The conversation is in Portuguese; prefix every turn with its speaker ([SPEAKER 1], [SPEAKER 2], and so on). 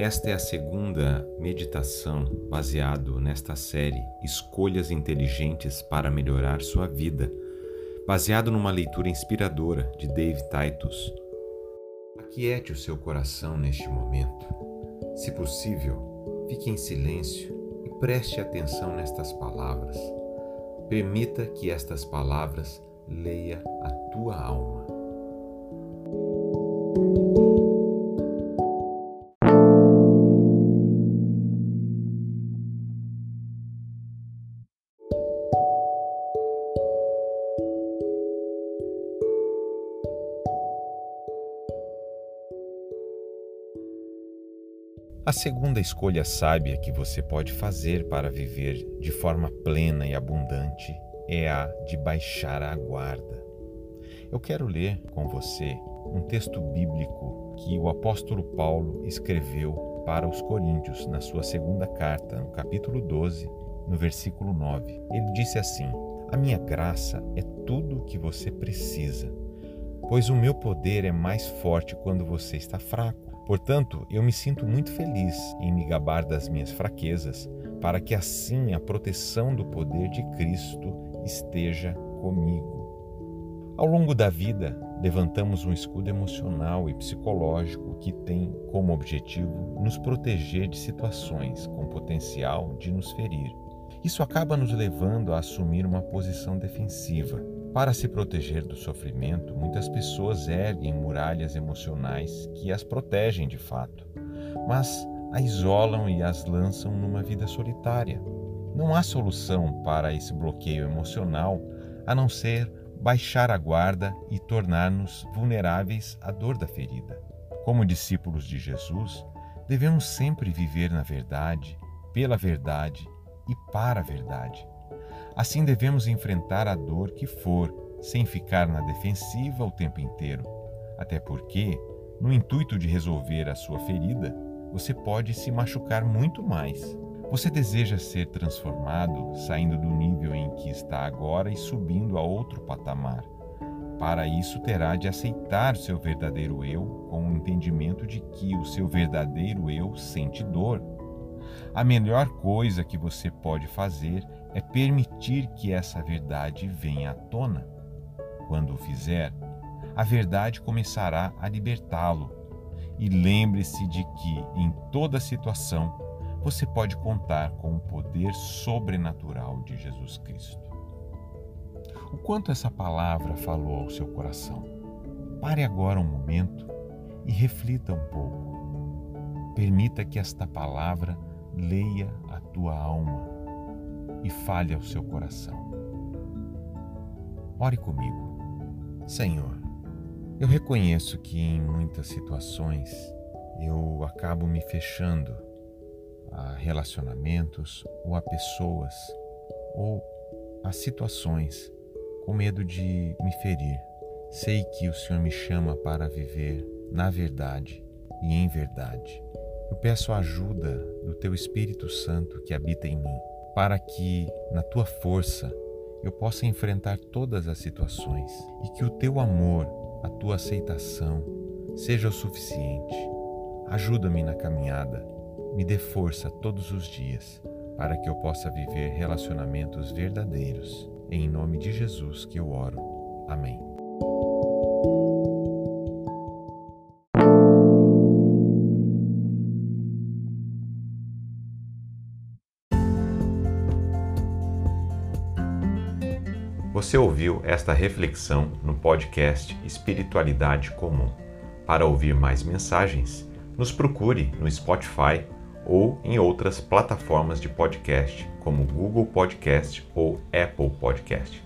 [SPEAKER 1] Esta é a segunda meditação baseado nesta série Escolhas Inteligentes para Melhorar Sua Vida, baseado numa leitura inspiradora de Dave Titus. Aquiete o seu coração neste momento. Se possível, fique em silêncio e preste atenção nestas palavras. Permita que estas palavras leia a tua alma. A segunda escolha sábia que você pode fazer para viver de forma plena e abundante é a de baixar a guarda. Eu quero ler com você um texto bíblico que o apóstolo Paulo escreveu para os Coríntios na sua segunda carta, no capítulo 12, no versículo 9. Ele disse assim: A minha graça é tudo o que você precisa, pois o meu poder é mais forte quando você está fraco. Portanto, eu me sinto muito feliz em me gabar das minhas fraquezas, para que assim a proteção do poder de Cristo esteja comigo. Ao longo da vida, levantamos um escudo emocional e psicológico que tem como objetivo nos proteger de situações com potencial de nos ferir. Isso acaba nos levando a assumir uma posição defensiva, para se proteger do sofrimento, muitas pessoas erguem muralhas emocionais que as protegem de fato, mas a isolam e as lançam numa vida solitária. Não há solução para esse bloqueio emocional a não ser baixar a guarda e tornar-nos vulneráveis à dor da ferida. Como discípulos de Jesus, devemos sempre viver na verdade, pela verdade e para a verdade. Assim devemos enfrentar a dor que for, sem ficar na defensiva o tempo inteiro. Até porque, no intuito de resolver a sua ferida, você pode se machucar muito mais. Você deseja ser transformado, saindo do nível em que está agora e subindo a outro patamar. Para isso, terá de aceitar seu verdadeiro eu com o entendimento de que o seu verdadeiro eu sente dor. A melhor coisa que você pode fazer é permitir que essa verdade venha à tona. Quando o fizer, a verdade começará a libertá-lo. E lembre-se de que, em toda situação, você pode contar com o poder sobrenatural de Jesus Cristo. O quanto essa palavra falou ao seu coração? Pare agora um momento e reflita um pouco. Permita que esta palavra leia a tua alma e fale ao seu coração. Ore comigo. Senhor, eu reconheço que em muitas situações eu acabo me fechando a relacionamentos ou a pessoas ou a situações com medo de me ferir. Sei que o Senhor me chama para viver na verdade e em verdade. Eu peço a ajuda do Teu Espírito Santo que habita em mim para que, na tua força, eu possa enfrentar todas as situações e que o teu amor, a tua aceitação, seja o suficiente. Ajuda-me na caminhada, me dê força todos os dias para que eu possa viver relacionamentos verdadeiros. Em nome de Jesus que eu oro. Amém. Você ouviu esta reflexão no podcast Espiritualidade Comum. Para ouvir mais mensagens, nos procure no Spotify ou em outras plataformas de podcast, como Google Podcast ou Apple Podcast.